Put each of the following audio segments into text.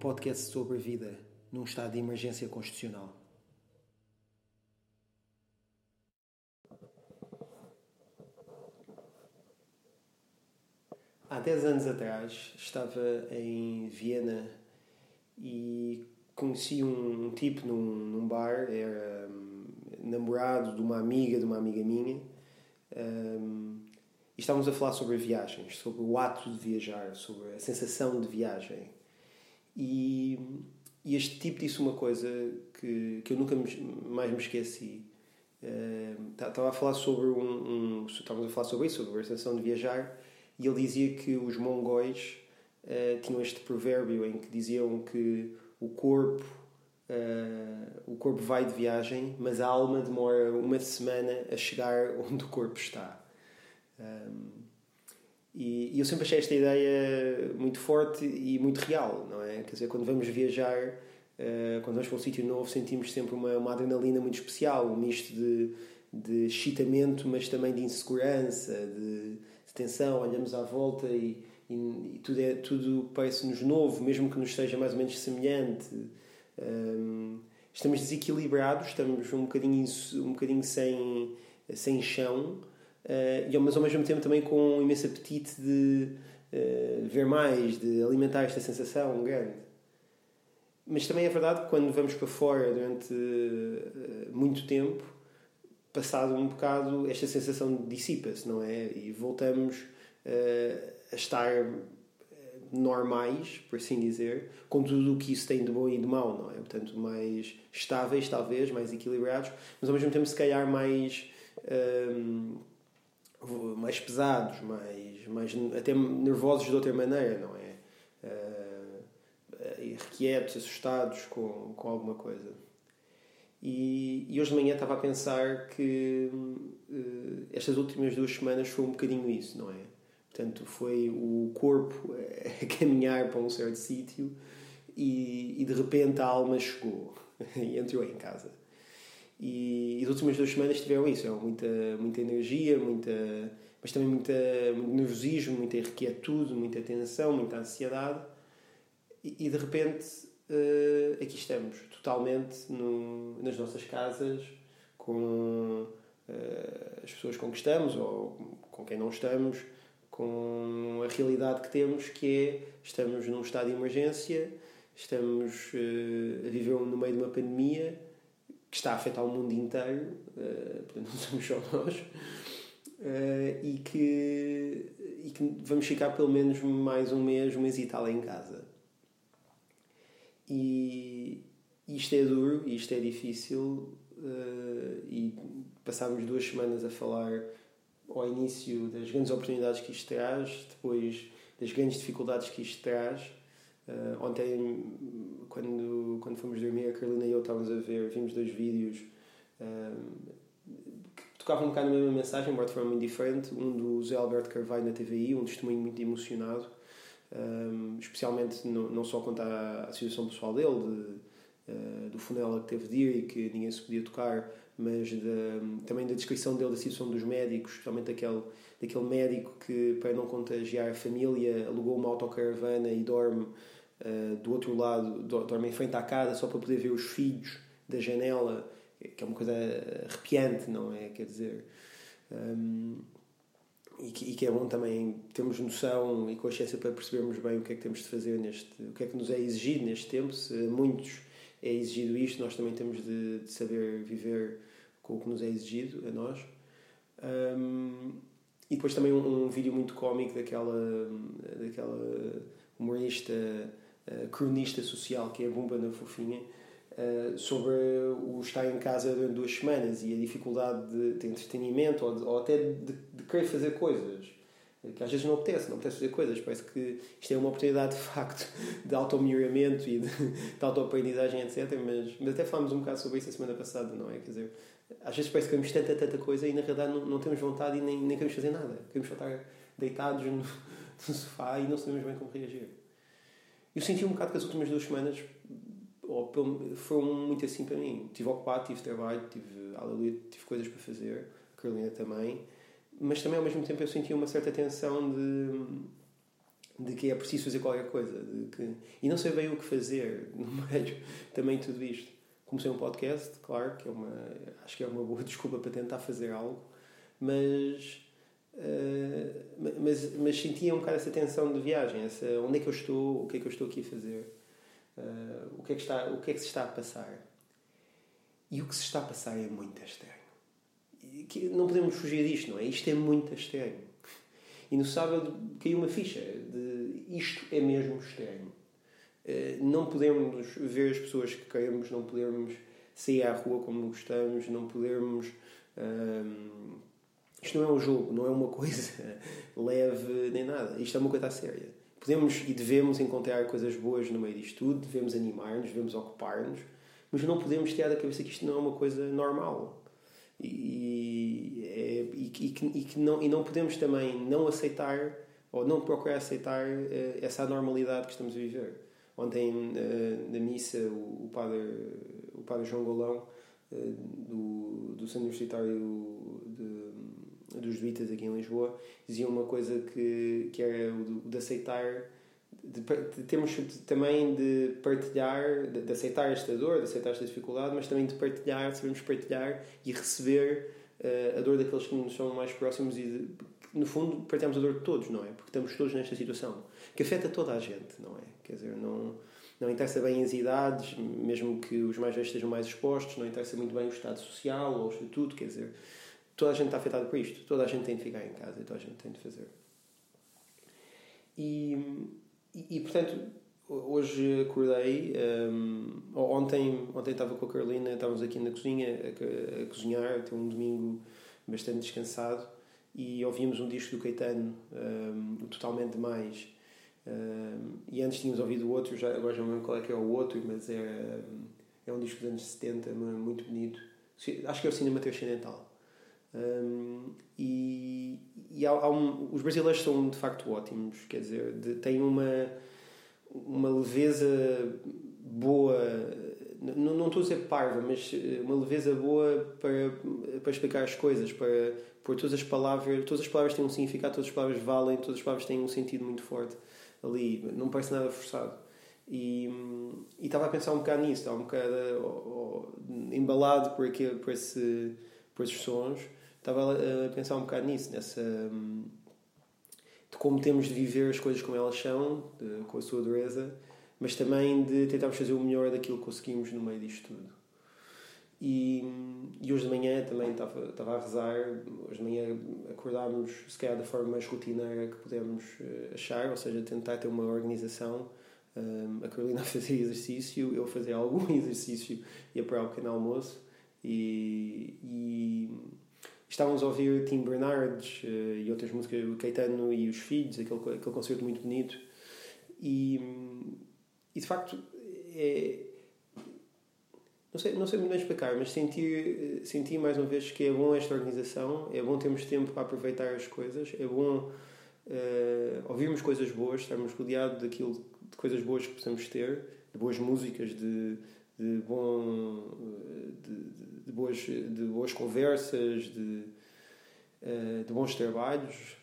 podcast sobre vida num estado de emergência constitucional. Há 10 anos atrás estava em Viena e conheci um, um tipo num, num, bar, era um, namorado de uma amiga de uma amiga minha. Um, e estávamos a falar sobre viagens, sobre o ato de viajar, sobre a sensação de viagem. E, e este tipo disse uma coisa que, que eu nunca mais me esqueci. Estava uh, a falar sobre um, um, a falar sobre isso, sobre a sensação de viajar, e ele dizia que os mongóis uh, tinham este provérbio em que diziam que o corpo uh, o corpo vai de viagem, mas a alma demora uma semana a chegar onde o corpo está. Um, e, e, eu sempre achei esta ideia muito forte e muito real, não é? Quer dizer, quando vamos viajar, uh, quando vamos para um sítio novo, sentimos sempre uma, uma adrenalina muito especial, um misto de, de excitamento, mas também de insegurança, de, de tensão. Olhamos à volta e, e, e tudo, é, tudo parece-nos novo, mesmo que nos seja mais ou menos semelhante. Um, estamos desequilibrados, estamos um bocadinho, um bocadinho sem, sem chão uh, mas ao mesmo tempo também com um imenso apetite de uh, ver mais, de alimentar esta sensação grande. Mas também é verdade que quando vamos para fora durante uh, muito tempo, passado um bocado, esta sensação dissipa-se, não é? E voltamos a estar normais, por assim dizer, com tudo o que isso tem de bom e de mau, não é? Portanto, mais estáveis, talvez, mais equilibrados, mas ao mesmo tempo, se calhar, mais mais pesados, mais, mais até nervosos de outra maneira, não é? Uh, irrequietos, assustados com, com alguma coisa. E, e, hoje de manhã estava a pensar que uh, estas últimas duas semanas foi um bocadinho isso, não é? Portanto, foi o corpo a caminhar para um certo sítio e, e de repente a alma chegou e entrou em casa. E, e as últimas duas semanas tiveram isso, é muita, muita energia, muita, mas também muita, muito nervosismo, muita inquietude, muita tensão, muita ansiedade. E, e de repente uh, aqui estamos, totalmente no, nas nossas casas, com uh, as pessoas com que estamos ou com quem não estamos, com a realidade que temos, que é estamos num estado de emergência, estamos uh, a viver no meio de uma pandemia que está a afetar o mundo inteiro, uh, portanto não somos só nós, uh, e, que, e que vamos ficar pelo menos mais um mês, um mês e tal em casa. E isto é duro, isto é difícil, uh, e passámos duas semanas a falar ao início das grandes oportunidades que isto traz, depois das grandes dificuldades que isto traz. Uh, ontem quando, quando fomos dormir, a Carolina e eu estávamos a ver, vimos dois vídeos um, que tocavam um bocado na mesma mensagem, embora de forma muito diferente. Um do Zé Alberto Carvalho na TVI, um testemunho muito emocionado, um, especialmente no, não só quanto à, situação pessoal dele, de, do funeral que teve de ir e que ninguém se podia tocar, mas também da descrição dele da situação dos médicos, especialmente daquele, daquele médico que, para não contagiar a família, alugou uma autocaravana e dorme uh, do outro lado, dorme em frente à casa só para poder ver os filhos da janela, que é uma coisa arrepiante, não é? Quer dizer. Um, e que, e que, é bom também termos noção e consciência para percebermos bem o que é que temos de fazer neste, o que é que nos é exigido neste tempo. Se muitos é exigido isto, nós também temos de, de saber viver com o que nos é exigido a nós. Um, e depois também um, um vídeo muito cómico daquela, daquela humorista eh, cronista social, que é a Bumba na Fofinha, uh, sobre o estar em casa durante duas semanas e a dificuldade de, de entretenimento ou, de, ou até de, de, querer fazer coisas. Que às vezes não apetece, não apetece fazer coisas. Parece que isto é uma oportunidade de facto de auto-melhoramento e de, de auto-aprendizagem, etc. Mas, mas até falámos um bocado sobre isso a semana passada, não é? Quer dizer, às vezes parece que queremos tanta, tanta coisa e na realidade não, não temos vontade e nem, nem queremos fazer nada. Queremos só estar deitados no, no sofá e não sabemos bem como reagir. Eu senti um bocado que as últimas duas semanas ou foram muito assim para mim. Estive ocupado, tive trabalho, tive, aleluia, tive coisas para fazer, a Carolina também, mas também ao mesmo tempo eu senti uma certa tensão de, de que é preciso fazer qualquer coisa de que, e não sei bem o que fazer no meio também tudo isto. Comecei um podcast, claro, que é uma, acho que é uma boa desculpa para tentar fazer algo, mas, uh, mas, mas sentia um bocado essa tensão de viagem, essa, onde é que eu estou, o que é que eu estou aqui a fazer, uh, o, que é que está, o que é que se está a passar. E o que se está a passar é muito estranho. E não podemos fugir disto, não é? Isto é muito estranho. E no sábado caiu uma ficha de isto é mesmo estranho. Eh, não podemos ver as pessoas que queremos, não podemos sair à rua como gostamos, não podemos. Hum, isto não é um jogo, não é uma coisa leve nem nada. Isto é uma coisa séria. Podemos e devemos encontrar coisas boas no meio disto tudo, devemos animar-nos, devemos ocupar-nos, mas não podemos ter da cabeça que isto não é uma coisa normal. E, é, e, e, que, e, que não, e não podemos também não aceitar ou não procurar aceitar uh, essa anormalidade que estamos a viver. Ontem, uh, na missa, o, padre, o padre João Golão, uh, do, do Centro Universitário de, dos Jesuítas aqui em Lisboa, dizia uma coisa que, que era o de, de aceitar de, de, temos também de partilhar, de, de, aceitar esta dor, de aceitar esta dificuldade, mas também de partilhar, sabemos partilhar e receber uh, a dor daqueles que nos são mais próximos e, de, no fundo, partilhamos a dor de todos, não é? Porque estamos todos nesta situação que afeta toda a gente, não é? Quer dizer, não, não interessa bem as idades, mesmo que os mais velhos estejam mais expostos, não interessa muito bem o estado social ou o estatuto, quer dizer, toda a gente está afetada por isto, toda a gente tem de ficar em casa e toda a gente tem de fazer. E e, portanto, hoje acordei. Um, ontem, ontem estava com a Carolina, estávamos aqui na cozinha a, a cozinhar, ter um domingo bastante descansado e ouvimos um disco do Caetano, um, Totalmente Mais. Um, e antes tínhamos ouvido o outro, já, agora já não lembro qual é que é o outro, mas é, é um disco dos anos 70, muito bonito. Acho que é o Cinema Transcendental. Um, e, e há, há um, os brasileiros são de facto ótimos, quer dizer, de, têm uma, uma leveza boa, não, não estou a dizer parva, mas eh, uma leveza boa para, para explicar as coisas, para pôr todas as palavras, todas as palavras têm um significado, todas as palavras valem, todas as palavras têm um sentido muito forte ali, não parece nada forçado. E, e estava a pensar um bocado nisso, estava um bocado oh, oh, embalado por, aquele, por, esse, por esses sons estava a pensar um bocado nisso, nessa. Hum, de como temos de viver as coisas como elas são, de, com a sua dureza, mas também de tentarmos fazer o melhor daquilo que conseguimos no meio disto tudo. E, e hoje de manhã também estava, estava a rezar, hoje de manhã acordámos, se calhar da forma mais rotineira que podemos eh, achar, ou seja, tentar ter uma organização. Um, a Carolina a fazer exercício, eu a fazer algum exercício e a para o pequeno almoço. E estávamos a ouvir Tim Bernardes uh, e outras músicas, o Caetano e os Filhos, aquele, aquele concerto muito bonito. E, e de facto, é, não sei, não sei muito bem explicar, mas senti, senti mais uma vez que é bom esta organização, é bom termos tempo para aproveitar as coisas, é bom uh, ouvirmos coisas boas, estarmos rodeados daquilo, de coisas boas que possamos ter, de boas músicas, de, de, bom, de, de boas, de boas conversas, de, uh, de bons trabalhos,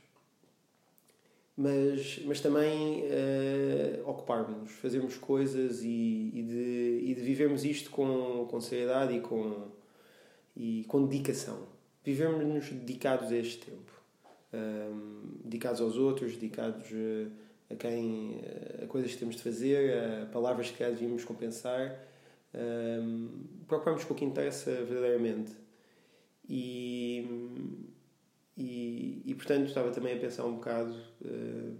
mas, mas também uh, ocuparmos, fazermos coisas e, e, de, e de vivermos isto com, com seriedade e com, e com dedicação. Vivermos-nos dedicados a este tempo. Um, ehm, dedicados aos outros, dedicados a, a quem a coisas que temos de fazer, a palavras que devíamos compensar um, com o que interessa verdadeiramente. E, e, e, portanto estava também a pensar um bocado, uh,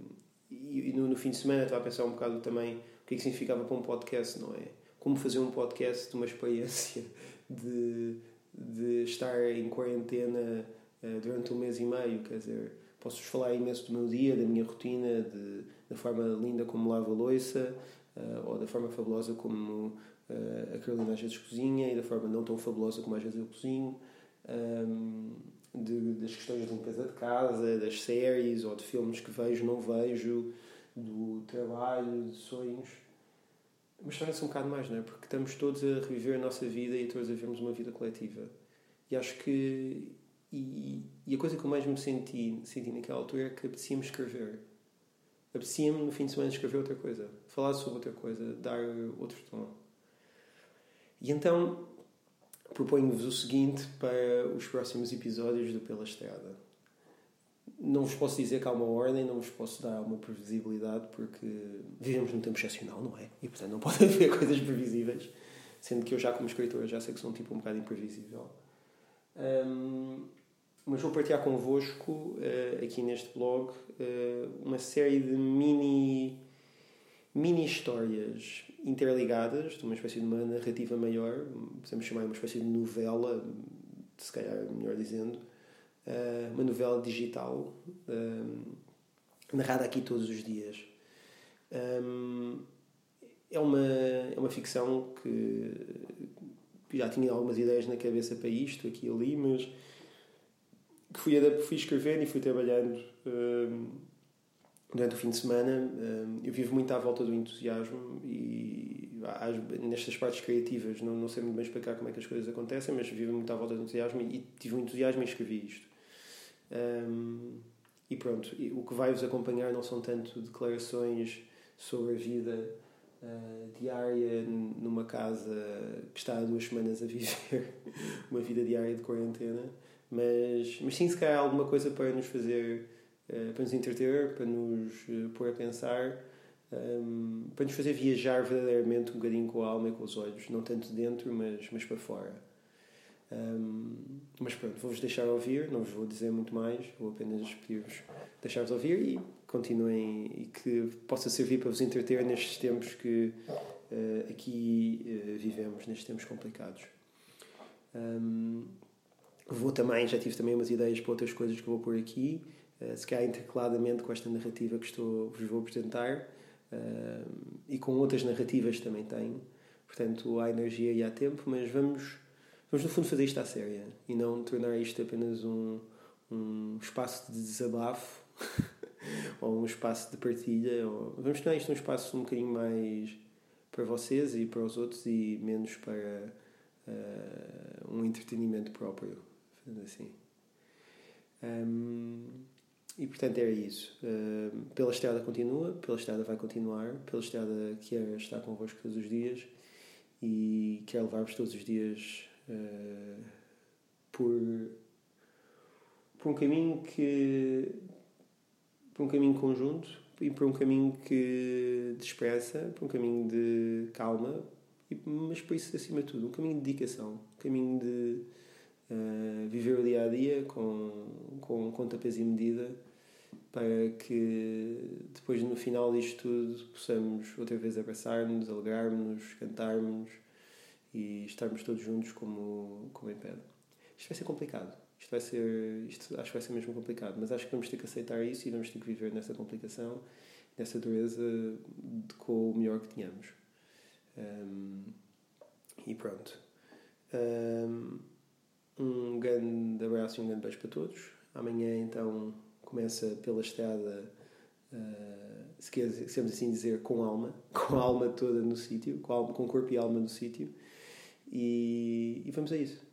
e, e no, no, fim de semana estava a pensar um bocado também o que é que significava para um podcast, não é? Como fazer um podcast de uma experiência de, de estar em quarentena uh, durante um mês e meio, quer dizer, posso-vos falar imenso do meu dia, da minha rotina, de, da forma linda como lavo a louça, uh, ou da forma fabulosa como Uh, a Carolina às vezes cozinha e da forma não tão fabulosa como às vezes eu cozinho. Um, de, das questões de limpeza de casa, das séries ou de filmes que vejo, não vejo, do trabalho, de sonhos. Mas torna-se um bocado mais, não é? Porque estamos todos a reviver a nossa vida e todos a vivermos uma vida coletiva. E acho que. E, e a coisa que eu mais me senti, senti naquela altura é que apetecia-me escrever. apetecia-me no fim de semana escrever outra coisa, falar sobre outra coisa, dar outro tom. E então proponho-vos o seguinte para os próximos episódios do Pela Estrada. Não vos posso dizer que há uma ordem, não vos posso dar uma previsibilidade, porque vivemos num tempo excepcional, não é? E portanto não pode haver coisas previsíveis, sendo que eu já como escritor já sei que sou um tipo um bocado imprevisível. Um, mas vou partilhar convosco, uh, aqui neste blog, uh, uma série de mini, mini histórias interligadas, de uma espécie de uma narrativa maior, podemos chamar uma espécie de novela, se calhar melhor dizendo, uh, uma novela digital, narrada aqui todos os dias. Um, é uma, é uma ficção que já tinha algumas ideias na cabeça para isto, aqui e ali, mas que fui, fui escrevendo e fui trabalhando durante o fim de semana. Um, eu vivo muito à volta do entusiasmo e nestas partes criativas não, não sei muito bem explicar como é que as coisas acontecem, mas vivo muito à volta do entusiasmo e, tive um entusiasmo e escrevi isto. Um, e pronto, o que vai-vos acompanhar não são tanto declarações sobre a vida uh, diária numa casa que está há duas semanas a viver uma vida diária de quarentena, mas, mas sim, se calhar alguma coisa para nos fazer, para nos entreter, para nos uh, pôr a pensar, um, para nos fazer viajar verdadeiramente um bocadinho com a alma e com os olhos, não tanto dentro, mas, mas para fora. Um, mas pronto, vou-vos deixar ouvir, não vos vou dizer muito mais, vou apenas pedir-vos deixar-vos ouvir e continuem e que possa servir para vos entreter nestes tempos que uh, aqui uh, vivemos, nestes tempos complicados. Um, vou também, já tive também umas ideias para outras coisas que vou pôr aqui, se calhar intercaladamente com esta narrativa que estou, vos vou apresentar e com outras narrativas também tenho. Portanto, há energia e há tempo, mas vamos, vamos no fundo fazer isto à séria e não tornar isto apenas um, um espaço de desabafo ou um espaço de partilha. Ou... Vamos tornar isto um espaço um bocadinho mais para vocês e para os outros e menos para uh, um entretenimento próprio, assim. Um, e portanto era isso. Uh, pela Estrada continua, pela Estrada vai continuar, pela Estrada quer estar convosco todos os dias e quer levar-vos todos os dias uh, por, por um caminho que por um caminho conjunto e por um caminho que de expressa, por um caminho de calma, mas por isso, acima de tudo, um caminho de dedicação, um caminho de uh, viver o dia a dia com, com conta, peso e medida para que depois, no final disto tudo, possamos outra vez abraçar-nos, alegrar-nos, cantarmos e estarmos todos juntos como, como em pedra. Isto vai ser complicado isto vai ser, isto acho que vai ser mesmo complicado, mas acho que vamos ter que aceitar isso e vamos ter que viver nessa complicação, nessa dureza de, com o melhor que tenhamos. Um, e pronto. Um, um grande abraço e um grande beijo para todos. Amanhã então começa pela estrada, uh, se quisermos assim dizer, com alma, com a alma toda no sítio, com, com corpo e alma no sítio. E, e vamos a isso.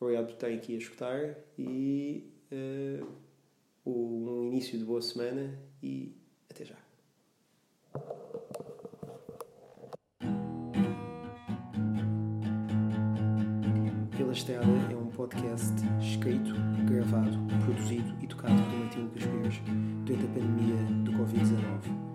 Obrigado por estarem aqui a escutar e uh, um início de boa semana e até já. Pela Estrada é podcast escrito, gravado, produzido e tocado por Martim Lucas durante a pandemia do Covid-19